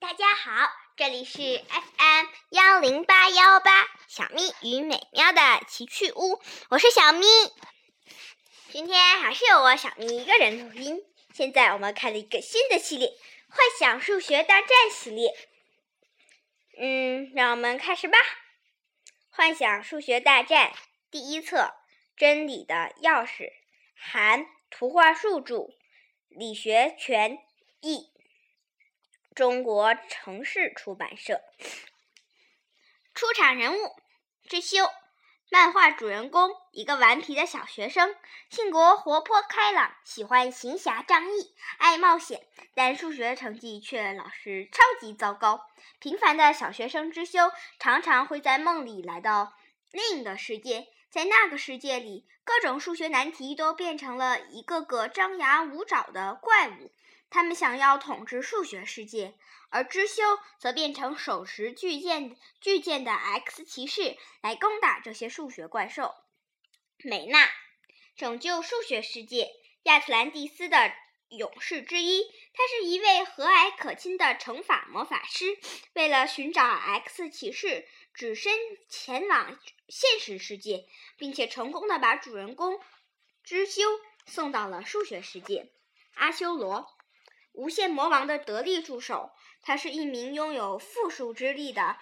大家好，这里是 FM 幺零八幺八小咪与美妙的奇趣屋，我是小咪。今天还是由我小咪一个人录音。现在我们开了一个新的系列——幻想数学大战系列。嗯，让我们开始吧。幻想数学大战第一册：真理的钥匙，韩图画树著，李学全译。中国城市出版社。出场人物：知修，漫画主人公，一个顽皮的小学生，性格活泼开朗，喜欢行侠仗义，爱冒险，但数学成绩却老是超级糟糕。平凡的小学生知修常常会在梦里来到另一个世界，在那个世界里，各种数学难题都变成了一个个张牙舞爪的怪物。他们想要统治数学世界，而知修则变成手持巨剑巨剑的 X 骑士来攻打这些数学怪兽。美娜，拯救数学世界，亚特兰蒂斯的勇士之一。他是一位和蔼可亲的乘法魔法师。为了寻找 X 骑士，只身前往现实世界，并且成功的把主人公知修送到了数学世界。阿修罗。无限魔王的得力助手，他是一名拥有复数之力的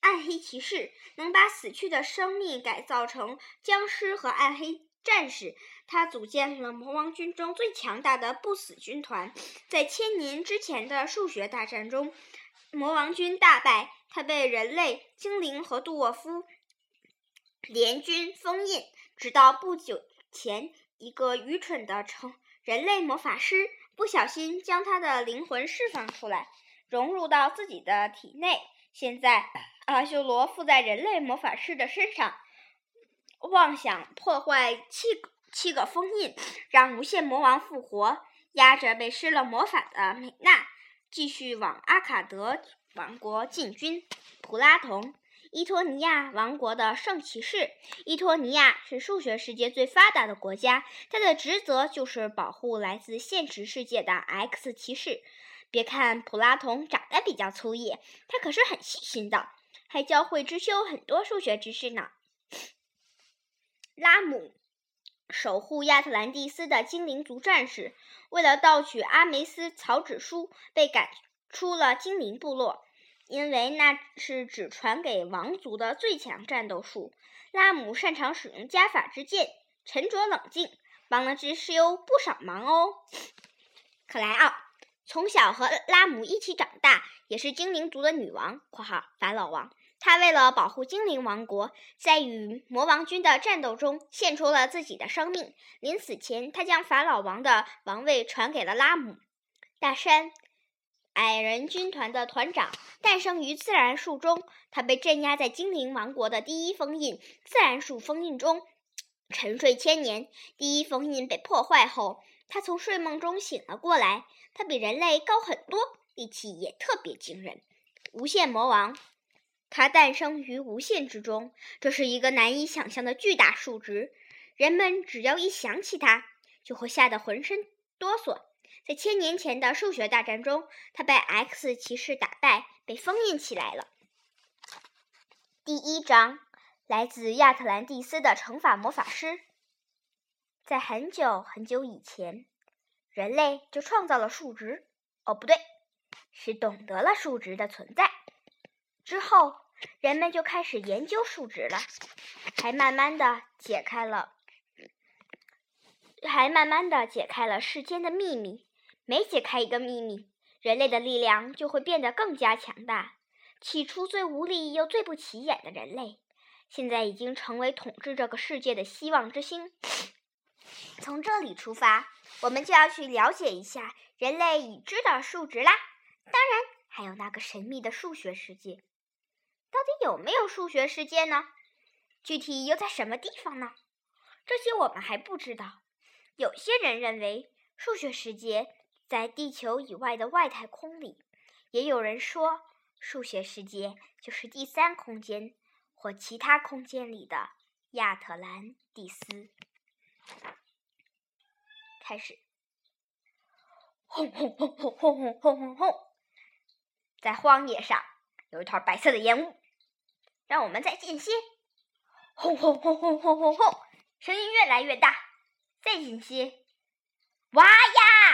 暗黑骑士，能把死去的生命改造成僵尸和暗黑战士。他组建了魔王军中最强大的不死军团。在千年之前的数学大战中，魔王军大败，他被人类、精灵和杜沃夫联军封印。直到不久前，一个愚蠢的成人类魔法师。不小心将他的灵魂释放出来，融入到自己的体内。现在，阿修罗附在人类魔法师的身上，妄想破坏七七个封印，让无限魔王复活。压着被施了魔法的美娜，继续往阿卡德王国进军。普拉同。伊托尼亚王国的圣骑士。伊托尼亚是数学世界最发达的国家，他的职责就是保护来自现实世界的 X 骑士。别看普拉同长得比较粗野，他可是很细心的，还教会知修很多数学知识呢。拉姆，守护亚特兰蒂斯的精灵族战士，为了盗取阿梅斯草纸书，被赶出了精灵部落。因为那是只传给王族的最强战斗术。拉姆擅长使用加法之剑，沉着冷静，帮了知修不少忙哦。克莱奥从小和拉姆一起长大，也是精灵族的女王（括号法老王）。她为了保护精灵王国，在与魔王军的战斗中献出了自己的生命。临死前，她将法老王的王位传给了拉姆。大山。矮人军团的团长诞生于自然树中，他被镇压在精灵王国的第一封印自然树封印中，沉睡千年。第一封印被破坏后，他从睡梦中醒了过来。他比人类高很多，力气也特别惊人。无限魔王，他诞生于无限之中，这是一个难以想象的巨大数值。人们只要一想起他，就会吓得浑身哆嗦。在千年前的数学大战中，他被 X 骑士打败，被封印起来了。第一章，来自亚特兰蒂斯的乘法魔法师。在很久很久以前，人类就创造了数值。哦，不对，是懂得了数值的存在。之后，人们就开始研究数值了，还慢慢的解开了，还慢慢的解开了世间的秘密。每解开一个秘密，人类的力量就会变得更加强大。起初最无力又最不起眼的人类，现在已经成为统治这个世界的希望之星。从这里出发，我们就要去了解一下人类已知的数值啦。当然，还有那个神秘的数学世界。到底有没有数学世界呢？具体又在什么地方呢？这些我们还不知道。有些人认为数学世界。在地球以外的外太空里，也有人说，数学世界就是第三空间或其他空间里的亚特兰蒂斯。开始，轰轰轰轰轰轰轰轰轰！在荒野上有一团白色的烟雾，让我们再近些。轰轰轰轰轰轰轰，声音越来越大，再近些。哇呀！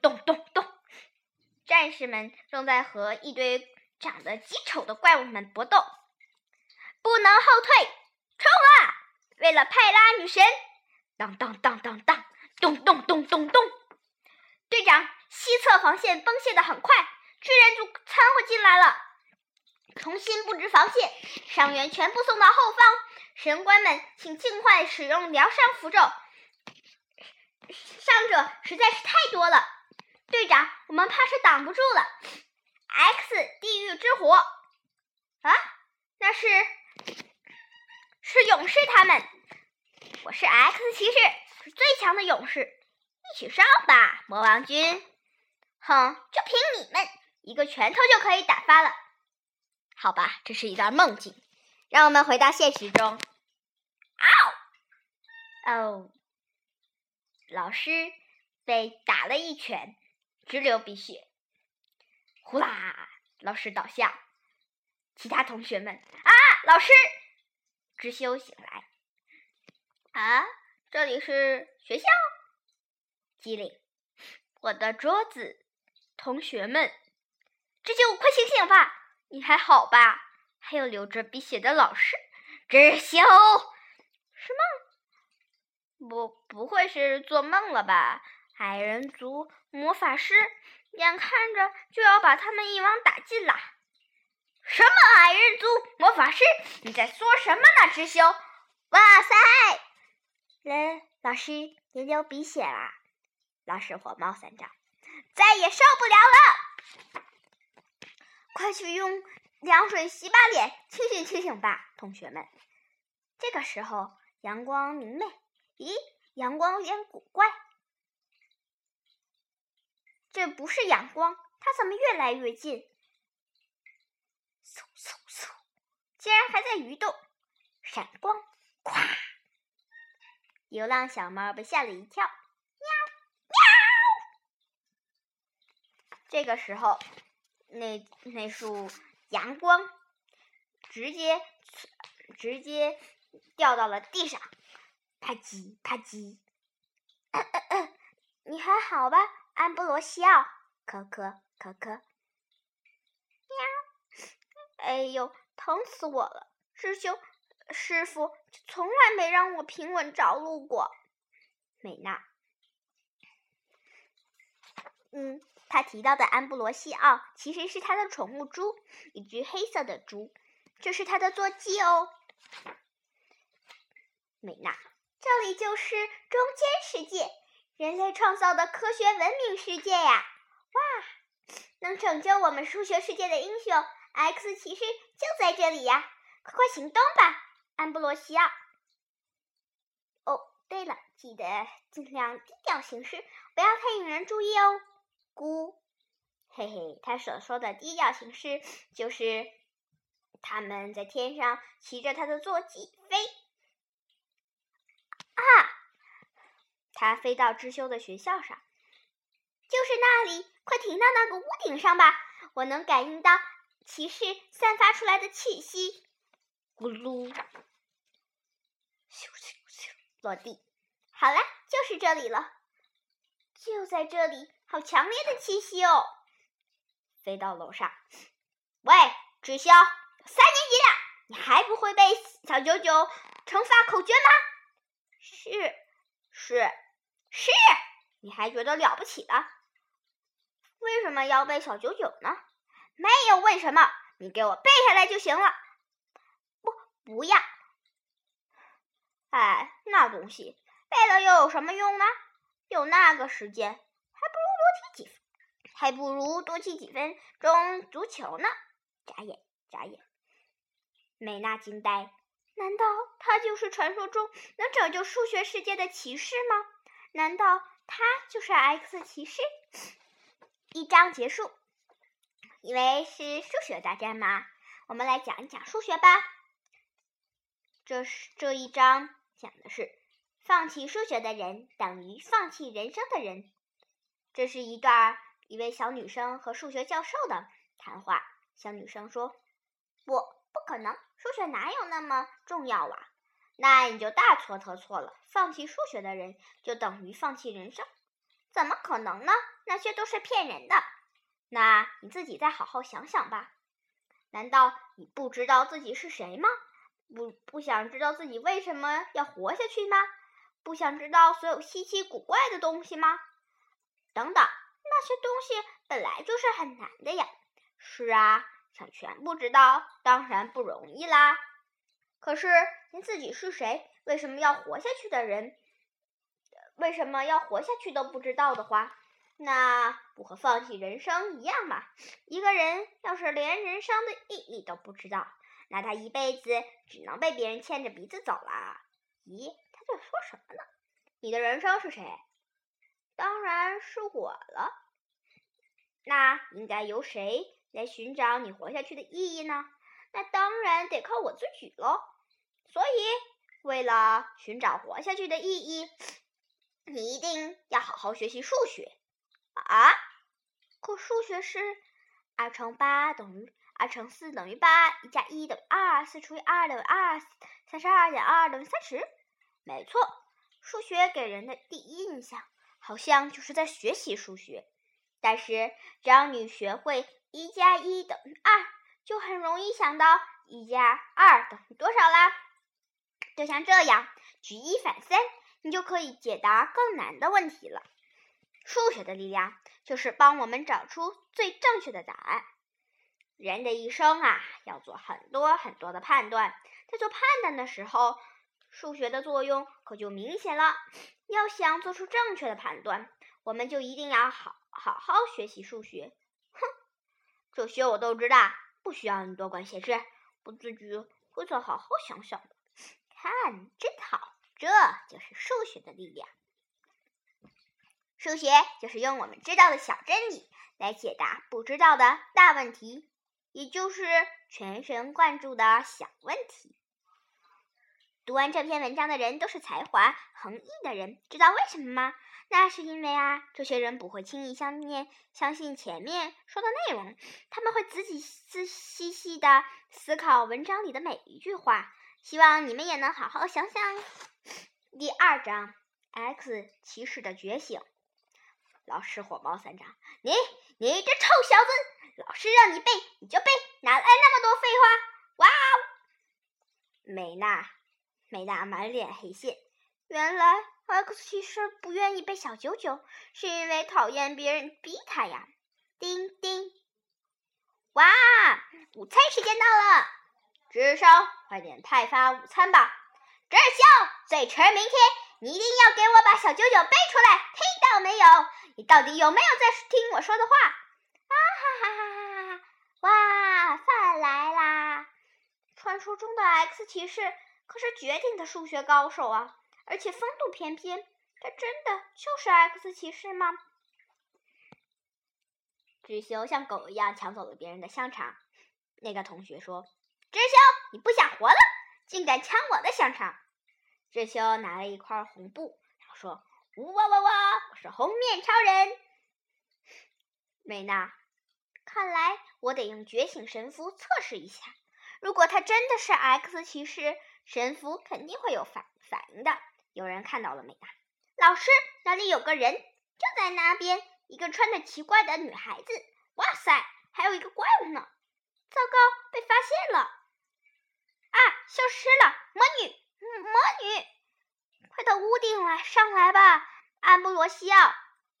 咚咚咚，战士们正在和一堆长得极丑的怪物们搏斗，不能后退，冲啊！为了派拉女神，当当当当当，咚咚咚咚咚。队长，西侧防线崩陷的很快，巨人族掺和进来了，重新布置防线，伤员全部送到后方。神官们，请尽快使用疗伤符咒，伤者实在是太多了。队长，我们怕是挡不住了。X 地狱之火，啊，那是是勇士他们。我是 X 骑士，是最强的勇士。一起上吧，魔王军！哼，就凭你们，一个拳头就可以打发了。好吧，这是一段梦境。让我们回到现实中。嗷！哦，老师被打了一拳，直流鼻血。呼啦，老师倒下。其他同学们啊，老师！知修醒来。啊，这里是学校。机灵，我的桌子，同学们，知修，快醒醒吧！你还好吧？还有流着鼻血的老师，知修，是梦？不，不会是做梦了吧？矮人族魔法师，眼看着就要把他们一网打尽了。什么矮人族魔法师？你在说什么呢？知修，哇塞！来，老师，您流鼻血啦！老师火冒三丈，再也受不了了！快去用凉水洗把脸，清醒清醒吧，同学们。这个时候，阳光明媚。咦，阳光有点古怪。这不是阳光，它怎么越来越近？嗖嗖嗖，竟然还在移动！闪光，咵！流浪小猫被吓了一跳。喵喵这个时候，那那束阳光直接直接掉到了地上，啪叽啪叽。你还好吧，安布罗西奥？可可可可。喵！哎呦，疼死我了！师兄师傅从来没让我平稳着陆过。美娜。嗯。他提到的安布罗西奥其实是他的宠物猪，一只黑色的猪，这是他的坐骑哦。美娜，这里就是中间世界，人类创造的科学文明世界呀！哇，能拯救我们数学世界的英雄 X 骑士就在这里呀！快快行动吧，安布罗西奥。哦，对了，记得尽量低调行事，不要太引人注意哦。咕，嘿嘿，他所说的低调行事，就是他们在天上骑着他的坐骑飞。啊，他飞到知修的学校上，就是那里，快停到那个屋顶上吧！我能感应到骑士散发出来的气息。咕噜，咻咻咻，落地。好了，就是这里了，就在这里。好强烈的气息哦！飞到楼上，喂，知修，三年级了，你还不会背小九九乘法口诀吗？是，是，是，你还觉得了不起了？为什么要背小九九呢？没有为什么，你给我背下来就行了。不，不要。哎，那东西背了又有什么用呢？有那个时间。还不如多踢几分钟足球呢！眨眼，眨眼。美娜惊呆，难道他就是传说中能拯救数学世界的骑士吗？难道他就是 X 骑士？一章结束，因为是数学大战嘛，我们来讲一讲数学吧。这是这一章讲的是，放弃数学的人等于放弃人生的人。这是一段。一位小女生和数学教授的谈话。小女生说：“不，不可能，数学哪有那么重要啊？”那你就大错特错了。放弃数学的人就等于放弃人生？怎么可能呢？那些都是骗人的。那你自己再好好想想吧。难道你不知道自己是谁吗？不不想知道自己为什么要活下去吗？不想知道所有稀奇古怪的东西吗？等等，那些东西本来就是很难的呀。是啊，想全部知道当然不容易啦。可是您自己是谁，为什么要活下去的人，为什么要活下去都不知道的话，那不和放弃人生一样吗？一个人要是连人生的意义都不知道，那他一辈子只能被别人牵着鼻子走了。咦，他在说什么呢？你的人生是谁？当然是我了。那应该由谁来寻找你活下去的意义呢？那当然得靠我自己喽。所以，为了寻找活下去的意义，你一定要好好学习数学啊！可数学是二乘八等于二乘四等于八，一加一等于二，四除以二等于二，三十二减二等于三十。没错，数学给人的第一印象好像就是在学习数学。但是，只要你学会一加一等于二，就很容易想到一加二等于多少啦。就像这样，举一反三，你就可以解答更难的问题了。数学的力量就是帮我们找出最正确的答案。人的一生啊，要做很多很多的判断，在做判断的时候，数学的作用可就明显了。要想做出正确的判断，我们就一定要好好好学习数学。哼，这些我都知道，不需要你多管闲事，我自己会再好好想想的。看，真好，这就是数学的力量。数学就是用我们知道的小真理来解答不知道的大问题，也就是全神贯注的小问题。读完这篇文章的人都是才华横溢的人，知道为什么吗？那是因为啊，这些人不会轻易相念相信前面说的内容，他们会仔仔细细细的思考文章里的每一句话。希望你们也能好好想想。第二章，X 骑士的觉醒。老师火冒三丈：“你，你这臭小子！老师让你背你就背，哪来那么多废话？”哇哦！美娜，美娜满脸黑线。原来 X 骑士不愿意背小九九，是因为讨厌别人逼他呀。叮叮！哇！午餐时间到了。智商，快点派发午餐吧！智秀，最迟明天你一定要给我把小九九背出来，听到没有？你到底有没有在听我说的话？啊哈哈哈哈哈哈！哇，饭来啦！传说中的 X 骑士可是绝顶的数学高手啊，而且风度翩翩。他真的就是 X 骑士吗？智修像狗一样抢走了别人的香肠。那个同学说。智修，你不想活了，竟敢抢我的香肠！智修拿了一块红布，然后说：“呜哇哇哇，我是红面超人。”美娜，看来我得用觉醒神符测试一下。如果他真的是 X 骑士，神符肯定会有反反应的。有人看到了没，老师，那里有个人，就在那边，一个穿着奇怪的女孩子。哇塞，还有一个怪物呢！糟糕，被发现了！啊，消失了！魔女，魔女，快到屋顶来，上来吧，安布罗西奥！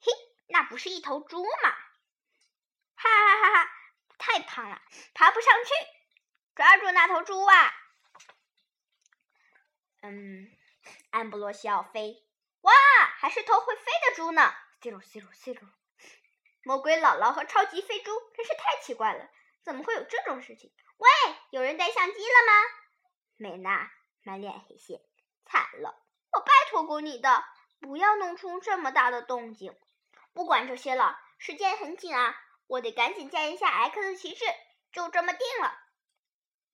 嘿，那不是一头猪吗？哈哈哈哈！太胖了，爬不上去。抓住那头猪啊！嗯，安布罗西奥飞，哇，还是头会飞的猪呢！嗖噜嗖噜嗖噜！魔鬼姥姥和超级飞猪真是太奇怪了，怎么会有这种事情？喂，有人带相机了吗？美娜满脸黑线，惨了！我拜托过你的，不要弄出这么大的动静。不管这些了，时间很紧啊，我得赶紧见一下 X 骑士。就这么定了。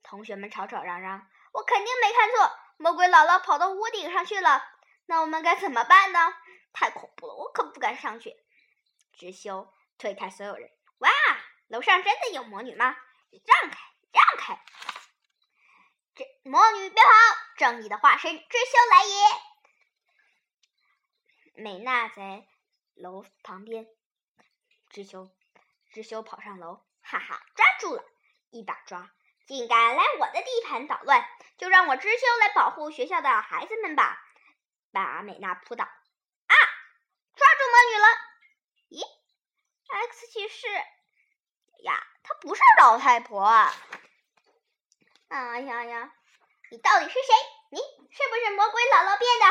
同学们吵吵嚷嚷，我肯定没看错，魔鬼姥姥跑到屋顶上去了。那我们该怎么办呢？太恐怖了，我可不敢上去。智修推开所有人。哇，楼上真的有魔女吗？让开，让开！这魔女别跑，正义的化身智修来也！美娜在楼旁边，智修，智修跑上楼，哈哈，抓住了，一把抓！竟敢来我的地盘捣乱，就让我智修来保护学校的孩子们吧！把美娜扑倒。啊，抓住魔女了！咦，X 骑士呀，她不是老太婆啊！哎呀呀，你到底是谁？你是不是魔鬼姥姥变的？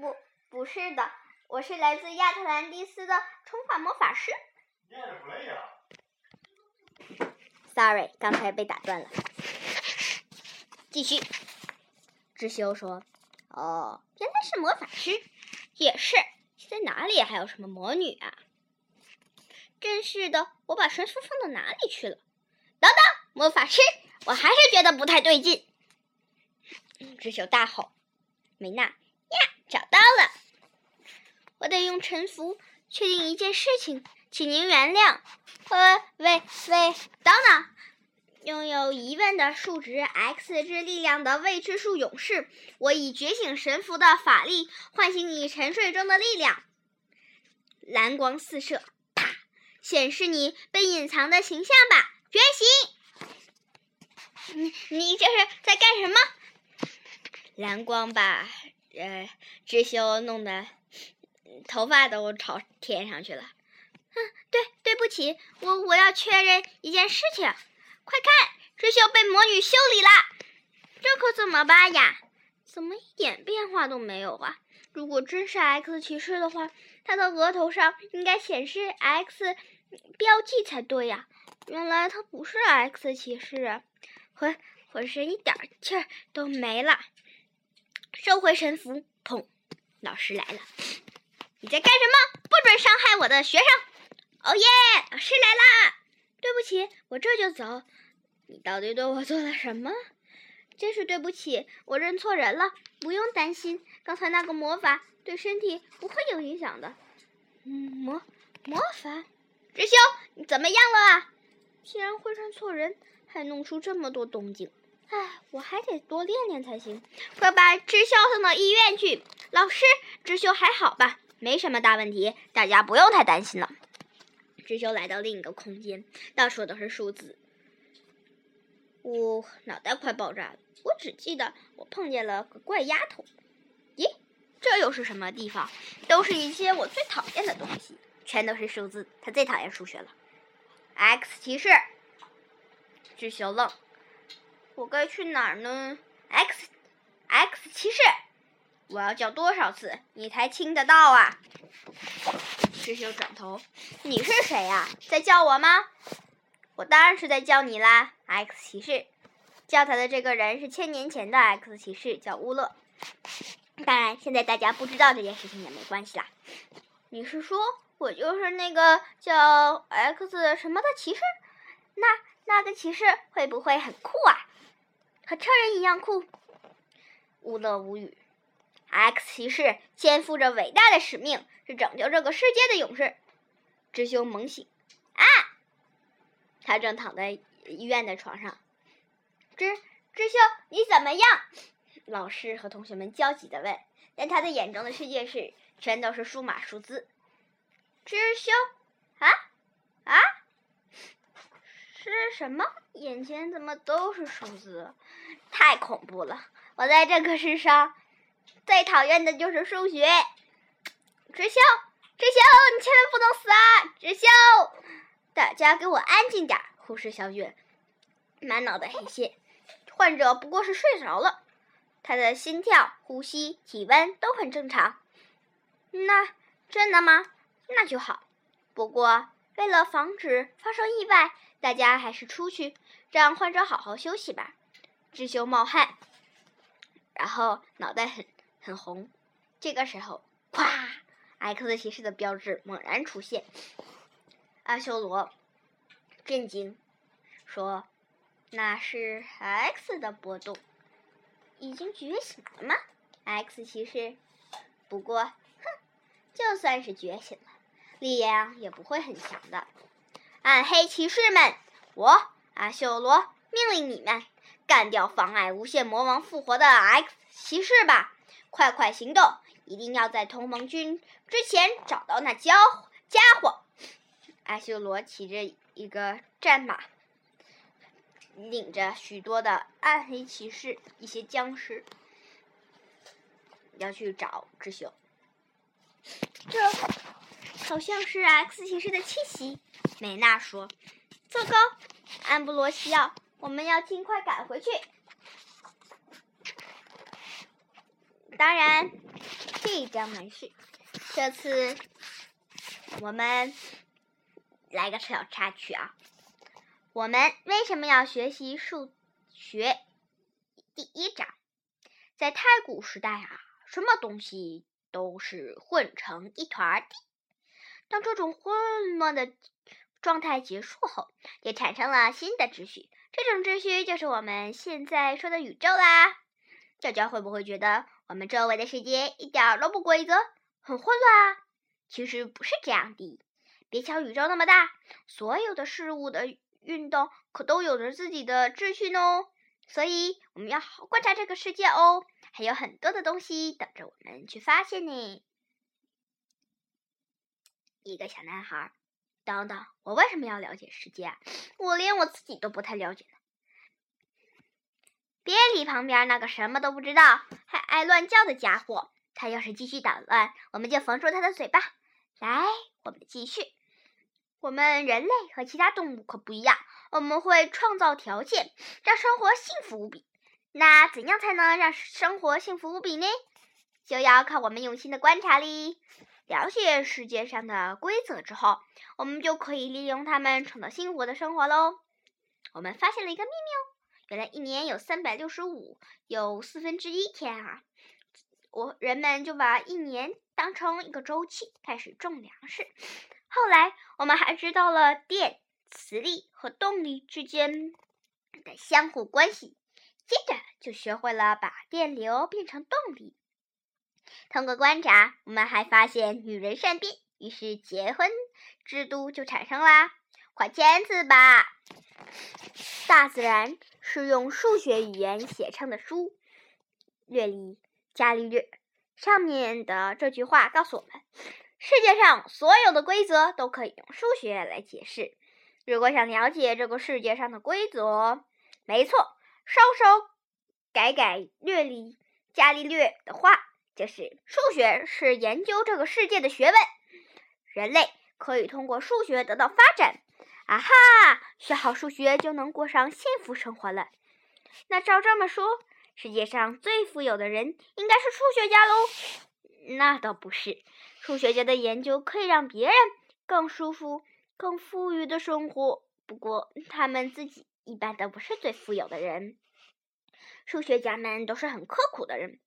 不，不是的，我是来自亚特兰蒂斯的冲法魔法师。Sorry，刚才被打断了。继续，智修说：“哦，原来是魔法师，也是现。在哪里还有什么魔女啊？真是的，我把神符放到哪里去了？等等，魔法师，我还是觉得不太对劲。”智修大吼：“美娜呀，找到了！我得用沉符确定一件事情，请您原谅。”呃，喂喂，等等！拥有疑问的数值 x 之力量的未知数勇士，我以觉醒神符的法力唤醒你沉睡中的力量。蓝光四射，啪！显示你被隐藏的形象吧！觉醒！你你这是在干什么？蓝光把呃知修弄得头发都朝天上去了。嗯，对，对不起，我我要确认一件事情。快看，智修被魔女修理了，这可怎么办呀？怎么一点变化都没有啊？如果真是 X 骑士的话，他的额头上应该显示 X 标记才对呀。原来他不是 X 骑士，浑浑身一点气儿都没了。收回神符，砰！老师来了，你在干什么？不准伤害我的学生！哦耶，老师来啦！对不起，我这就走。你到底对我做了什么？真是对不起，我认错人了。不用担心，刚才那个魔法对身体不会有影响的。嗯，魔魔法，智修，你怎么样了？竟然会认错人，还弄出这么多动静。唉，我还得多练练才行。快把智修送到医院去。老师，智修还好吧？没什么大问题，大家不用太担心了。智修来到另一个空间，到处都是数字。我脑袋快爆炸了！我只记得我碰见了个怪丫头。咦，这又是什么地方？都是一些我最讨厌的东西，全都是数字。他最讨厌数学了。X 骑士，智修愣。我该去哪儿呢？X X 骑士，我要叫多少次你才听得到啊？智修转头，你是谁呀？在叫我吗？我当然是在叫你啦，X 骑士。叫他的这个人是千年前的 X 骑士，叫乌勒。当然，现在大家不知道这件事情也没关系啦。你是说我就是那个叫 X 什么的骑士？那那个骑士会不会很酷啊？和超人一样酷？乌勒无语。X 骑士肩负着伟大的使命，是拯救这个世界的勇士。智修猛醒，啊！他正躺在医院的床上。智智修，你怎么样？老师和同学们焦急的问。但他的眼中的世界是全都是数码数字。智修，啊啊！是什么？眼前怎么都是数字？太恐怖了！我在这个世上。最讨厌的就是数学，智修，智修，你千万不能死啊！智修，大家给我安静点！护士小月满脑袋黑线，患者不过是睡着了，他的心跳、呼吸、体温都很正常。那真的吗？那就好。不过为了防止发生意外，大家还是出去让患者好好休息吧。智修冒汗，然后脑袋很。很红，这个时候，咵！X 骑士的标志猛然出现。阿修罗震惊，说：“那是 X 的波动，已经觉醒了吗？”X 骑士，不过，哼，就算是觉醒了，力量也不会很强的。暗黑骑士们，我阿修罗命令你们干掉妨碍无限魔王复活的 X 骑士吧！快快行动，一定要在同盟军之前找到那家伙家伙。阿修罗骑着一个战马，领着许多的暗黑骑士，一些僵尸，要去找智秀。这好像是 X 骑士的气息，美娜说：“糟糕，安布罗西奥，我们要尽快赶回去。”当然，这一张没事。这次我们来个小插曲啊！我们为什么要学习数学？第一章，在太古时代啊，什么东西都是混成一团的。当这种混乱的状态结束后，也产生了新的秩序。这种秩序就是我们现在说的宇宙啦。大家会不会觉得我们周围的世界一点都不规则，很混乱啊？其实不是这样的。别瞧宇宙那么大，所有的事物的运动可都有着自己的秩序呢。所以我们要好好观察这个世界哦，还有很多的东西等着我们去发现呢。一个小男孩，等等，我为什么要了解世界啊？我连我自己都不太了解。别理旁边那个什么都不知道还爱乱叫的家伙，他要是继续捣乱，我们就缝住他的嘴巴。来，我们继续。我们人类和其他动物可不一样，我们会创造条件让生活幸福无比。那怎样才能让生活幸福无比呢？就要靠我们用心的观察哩。了解世界上的规则之后，我们就可以利用它们创造幸福的生活喽。我们发现了一个秘密哦。原来一年有三百六十五，有四分之一天啊！我人们就把一年当成一个周期，开始种粮食。后来我们还知道了电、磁力和动力之间的相互关系，接着就学会了把电流变成动力。通过观察，我们还发现女人善变，于是结婚制度就产生啦。快签字吧！大自然是用数学语言写成的书。略里伽利略上面的这句话告诉我们：世界上所有的规则都可以用数学来解释。如果想了解这个世界上的规则，没错，稍稍改改略里伽利略的话，就是数学是研究这个世界的学问。人类可以通过数学得到发展。啊哈！学好数学就能过上幸福生活了。那照这么说，世界上最富有的人应该是数学家喽？那倒不是，数学家的研究可以让别人更舒服、更富裕的生活。不过，他们自己一般都不是最富有的人。数学家们都是很刻苦的人，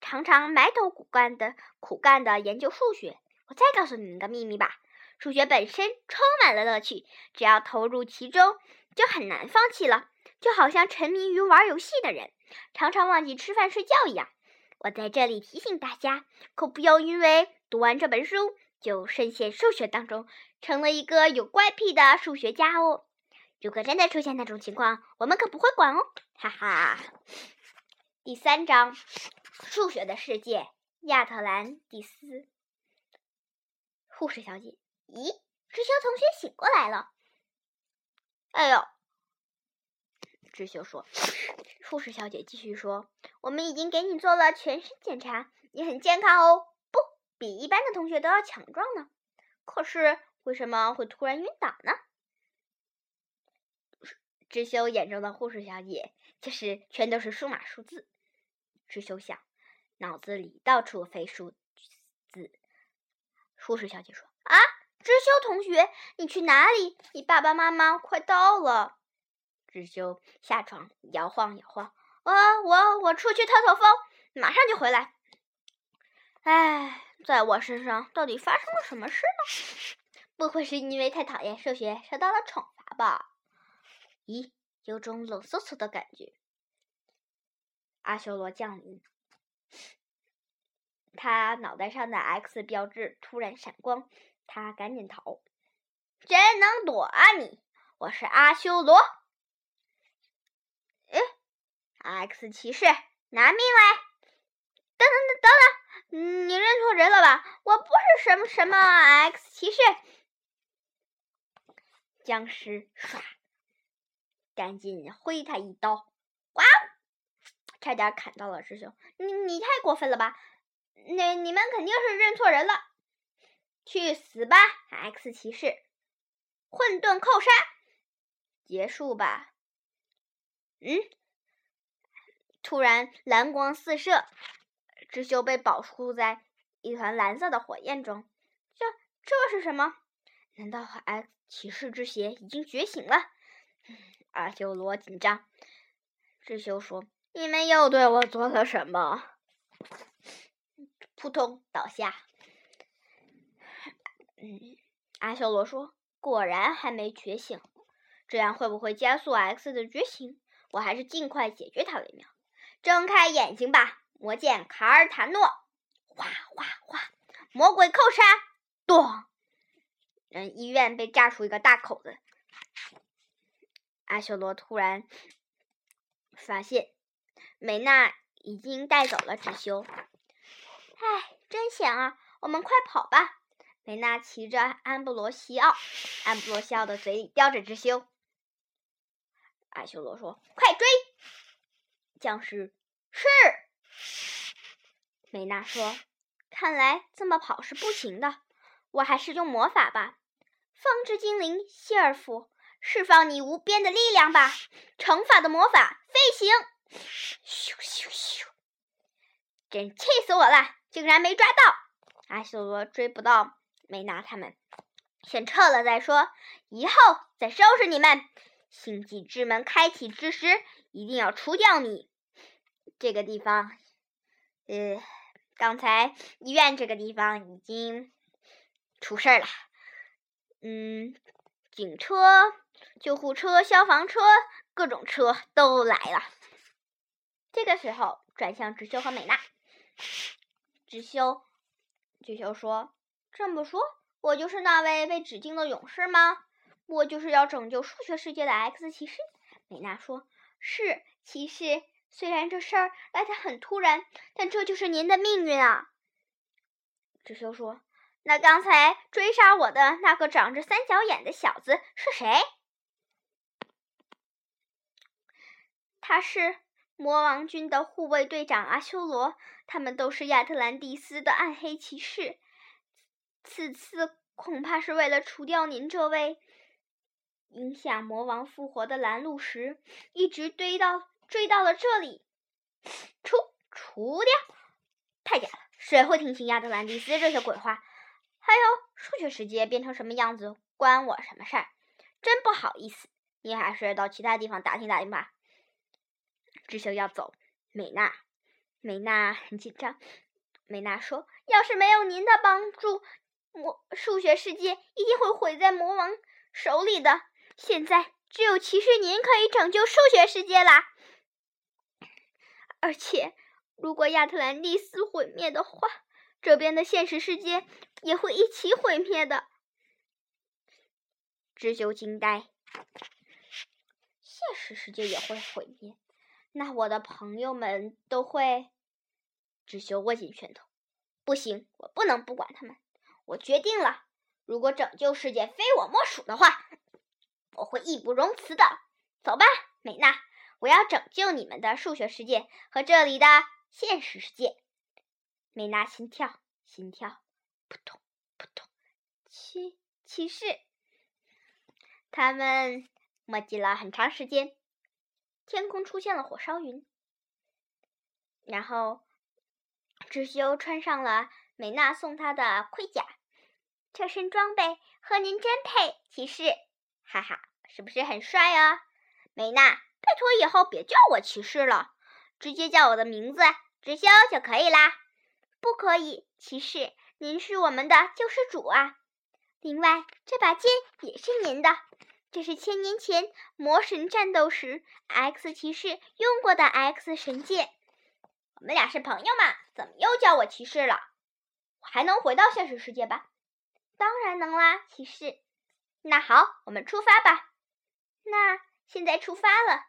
常常埋头苦干的苦干的研究数学。我再告诉你一个秘密吧。数学本身充满了乐趣，只要投入其中，就很难放弃了。就好像沉迷于玩游戏的人，常常忘记吃饭睡觉一样。我在这里提醒大家，可不要因为读完这本书就深陷数学当中，成了一个有怪癖的数学家哦。如果真的出现那种情况，我们可不会管哦，哈哈。第三章，数学的世界，亚特兰蒂斯。护士小姐。咦，知修同学醒过来了。哎呦，知修说。护士小姐继续说：“我们已经给你做了全身检查，你很健康哦，不比一般的同学都要强壮呢。可是为什么会突然晕倒呢？”知修眼中的护士小姐就是全都是数码数字。知修想，脑子里到处飞数字。护士小姐说：“啊。”知修同学，你去哪里？你爸爸妈妈快到了。知修下床摇晃摇晃，我我我出去透透风，马上就回来。哎，在我身上到底发生了什么事呢？不会是因为太讨厌数学受到了惩罚吧？咦，有种冷飕飕的感觉。阿修罗降临，他脑袋上的 X 标志突然闪光。他赶紧逃。真能躲啊你！我是阿修罗。哎，X 骑士，拿命来！等等等等等，你认错人了吧？我不是什么什么 X 骑士。僵尸唰，赶紧挥他一刀，哇！差点砍到了师兄。你你太过分了吧？那你们肯定是认错人了。去死吧，X 骑士！混沌扣杀，结束吧。嗯，突然蓝光四射，智修被保护在一团蓝色的火焰中。这这是什么？难道 X 骑士之血已经觉醒了？阿修罗紧张。智修说：“你们又对我做了什么？”扑通倒下。阿修罗说。果然还没觉醒，这样会不会加速 X 的觉醒？我还是尽快解决他为妙。睁开眼睛吧，魔剑卡尔塔诺！哗哗哗，魔鬼扣杀！咚！人医院被炸出一个大口子。阿修罗突然发现，美娜已经带走了直修。唉，真险啊！我们快跑吧！梅娜骑着安布罗西奥，安布罗西奥的嘴里叼着只修。阿修罗说：“快追！”僵尸是。梅娜说：“看来这么跑是不行的，我还是用魔法吧。风之精灵谢尔夫，释放你无边的力量吧！惩罚的魔法飞行，咻咻咻！真气死我了，竟然没抓到！阿修罗追不到。”没拿他们，先撤了再说，以后再收拾你们。星际之门开启之时，一定要除掉你。这个地方，呃，刚才医院这个地方已经出事儿了。嗯，警车、救护车、消防车，各种车都来了。这个时候，转向直修和美娜。直修，直修说。这么说，我就是那位被指定的勇士吗？我就是要拯救数学世界的 X 骑士。美娜说：“是骑士，虽然这事儿来得很突然，但这就是您的命运啊。”智修说：“那刚才追杀我的那个长着三角眼的小子是谁？”他是魔王军的护卫队长阿修罗，他们都是亚特兰蒂斯的暗黑骑士。此次恐怕是为了除掉您这位影响魔王复活的拦路石，一直追到追到了这里。除除掉？太假了！谁会听信亚特兰蒂斯这些鬼话？还有数学世界变成什么样子，关我什么事儿？真不好意思，你还是到其他地方打听打听吧。智修要走，美娜，美娜很紧张。美娜说：“要是没有您的帮助。”魔数学世界一定会毁在魔王手里的。现在只有骑士您可以拯救数学世界啦！而且，如果亚特兰蒂斯毁灭的话，这边的现实世界也会一起毁灭的。智修惊呆，现实世界也会毁灭？那我的朋友们都会？智修握紧拳头，不行，我不能不管他们。我决定了，如果拯救世界非我莫属的话，我会义不容辞的。走吧，美娜，我要拯救你们的数学世界和这里的现实世界。美娜心跳，心跳，扑通扑通。骑骑士，他们墨迹了很长时间。天空出现了火烧云，然后智修穿上了。美娜送他的盔甲，这身装备和您真配，骑士，哈哈，是不是很帅啊？美娜，拜托以后别叫我骑士了，直接叫我的名字直修就可以啦。不可以，骑士，您是我们的救世主啊！另外，这把剑也是您的，这是千年前魔神战斗时 X 骑士用过的 X 神剑。我们俩是朋友嘛，怎么又叫我骑士了？还能回到现实世界吧？当然能啦，骑士。那好，我们出发吧。那现在出发了。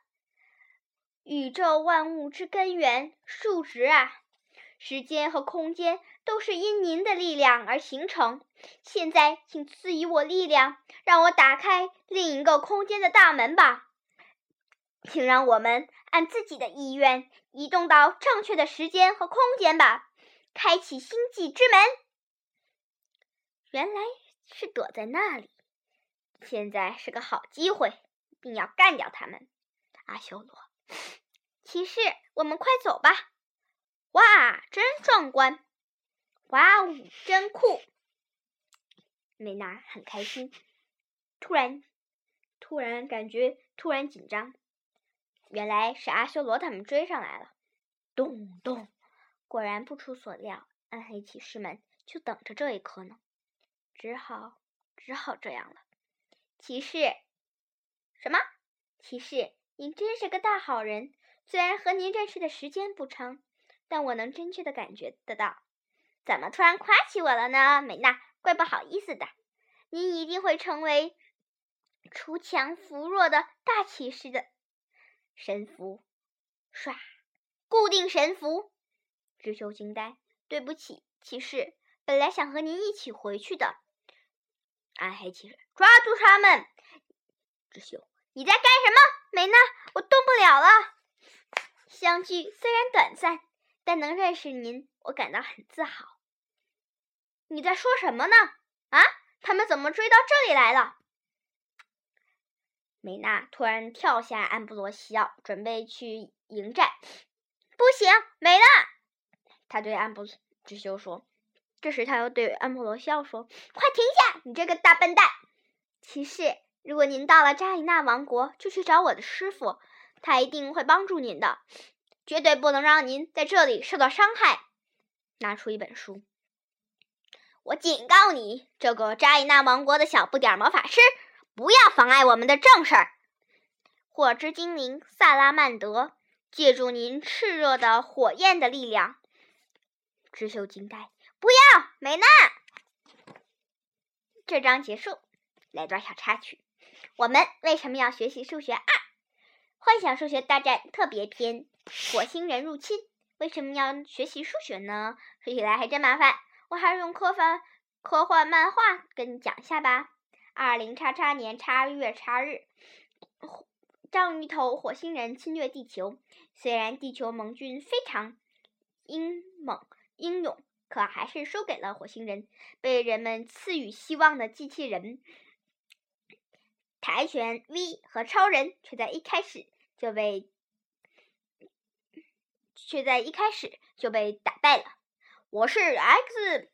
宇宙万物之根源，数值啊！时间和空间都是因您的力量而形成。现在，请赐予我力量，让我打开另一个空间的大门吧。请让我们按自己的意愿移动到正确的时间和空间吧，开启星际之门。原来是躲在那里，现在是个好机会，定要干掉他们。阿修罗，骑士，我们快走吧。哇，真壮观！哇哦，真酷！美娜很开心，突然，突然感觉突然紧张。原来是阿修罗他们追上来了，咚咚！果然不出所料，暗黑骑士们就等着这一刻呢。只好，只好这样了。骑士，什么？骑士，您真是个大好人。虽然和您认识的时间不长。但我能真切的感觉得到，怎么突然夸起我了呢？美娜，怪不好意思的。您一定会成为锄强扶弱的大骑士的神符，唰，固定神符。知修惊呆，对不起，骑士，本来想和您一起回去的。暗黑骑士，抓住他们！知修，你在干什么？美娜，我动不了了。相聚虽然短暂。但能认识您，我感到很自豪。你在说什么呢？啊，他们怎么追到这里来了？美娜突然跳下安布罗西奥，准备去迎战。不行，美娜，他对安布之修说。这时他又对安布罗笑说：“快停下，你这个大笨蛋！骑士，如果您到了扎伊纳王国，就去找我的师傅，他一定会帮助您的。”绝对不能让您在这里受到伤害。拿出一本书，我警告你，这个扎伊纳王国的小不点魔法师，不要妨碍我们的正事儿。火之精灵萨拉曼德，借助您炽热的火焰的力量。知秀惊呆，不要，美娜。这章结束，来段小插曲。我们为什么要学习数学二？幻想数学大战特别篇：火星人入侵。为什么要学习数学呢？说起来还真麻烦。我还是用科幻科幻漫画跟你讲一下吧。二零叉叉年叉月叉日，章鱼头火星人侵略地球。虽然地球盟军非常英猛英勇，可还是输给了火星人。被人们赐予希望的机器人跆拳 V 和超人，却在一开始。就被却在一开始就被打败了。我是 X，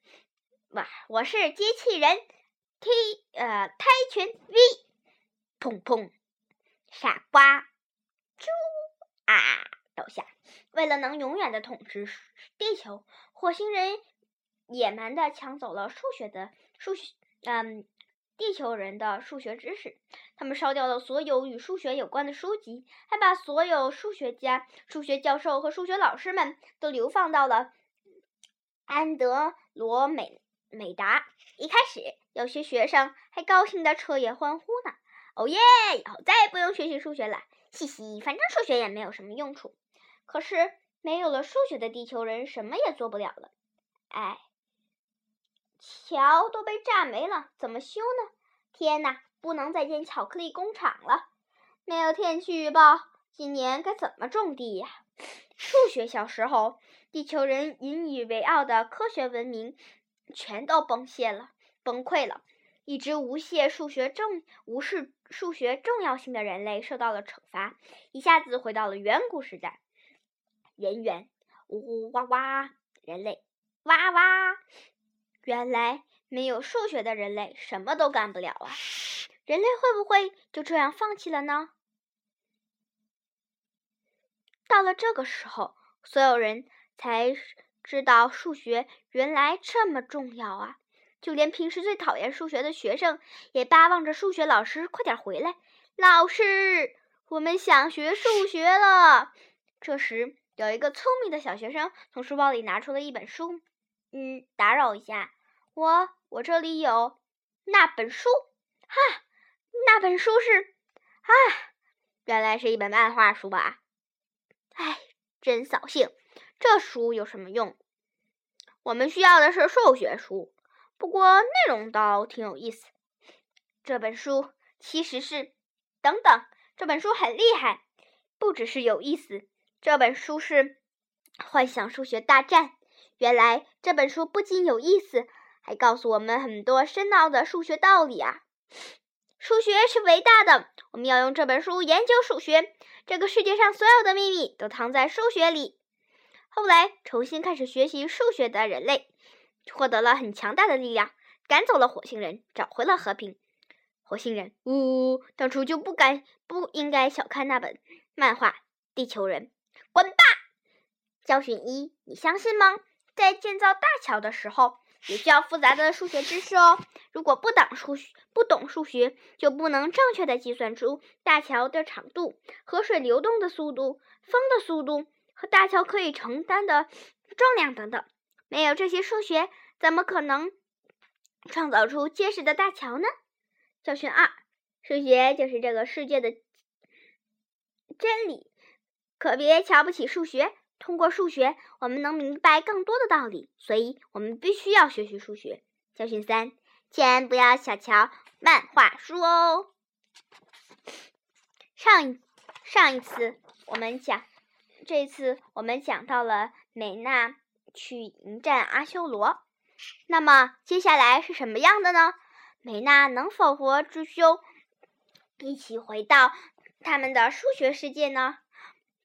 哇，我是机器人 T，呃，跆拳 V，砰砰，傻瓜，猪啊，倒下。为了能永远的统治地球，火星人野蛮的抢走了数学的数学，嗯。地球人的数学知识，他们烧掉了所有与数学有关的书籍，还把所有数学家、数学教授和数学老师们都流放到了安德罗美美达。一开始，有些学生还高兴的彻夜欢呼呢。哦耶！以后再也不用学习数学了，嘻嘻，反正数学也没有什么用处。可是，没有了数学的地球人什么也做不了了。哎。桥都被炸没了，怎么修呢？天哪，不能再建巧克力工厂了！没有天气预报，今年该怎么种地呀？数学小时候，地球人引以为傲的科学文明，全都崩泄了，崩溃了。一直无视数学重无视数学重要性的人类受到了惩罚，一下子回到了远古时代。人猿，呜呜哇哇，人类，哇哇。原来没有数学的人类什么都干不了啊！人类会不会就这样放弃了呢？到了这个时候，所有人才知道数学原来这么重要啊！就连平时最讨厌数学的学生也巴望着数学老师快点回来。老师，我们想学数学了。这时，有一个聪明的小学生从书包里拿出了一本书。嗯，打扰一下，我我这里有那本书，哈，那本书是啊，原来是一本漫画书吧？哎，真扫兴！这书有什么用？我们需要的是数学书，不过内容倒挺有意思。这本书其实是……等等，这本书很厉害，不只是有意思。这本书是《幻想数学大战》。原来这本书不仅有意思，还告诉我们很多深奥的数学道理啊！数学是伟大的，我们要用这本书研究数学。这个世界上所有的秘密都藏在数学里。后来重新开始学习数学的人类，获得了很强大的力量，赶走了火星人，找回了和平。火星人，呜呜，当初就不该不应该小看那本漫画《地球人》，滚吧！教训一，你相信吗？在建造大桥的时候，也需要复杂的数学知识哦。如果不懂数学，不懂数学，就不能正确的计算出大桥的长度、河水流动的速度、风的速度和大桥可以承担的重量等等。没有这些数学，怎么可能创造出结实的大桥呢？教训二：数学就是这个世界的真理，可别瞧不起数学。通过数学，我们能明白更多的道理，所以我们必须要学习数学。教训三：千万不要小瞧漫画书哦。上一上一次我们讲，这一次我们讲到了美娜去迎战阿修罗，那么接下来是什么样的呢？美娜能否和智修一起回到他们的数学世界呢？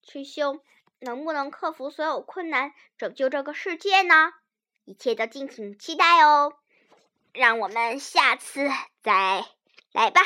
智修。能不能克服所有困难，拯救这个世界呢？一切都敬请期待哦！让我们下次再来吧。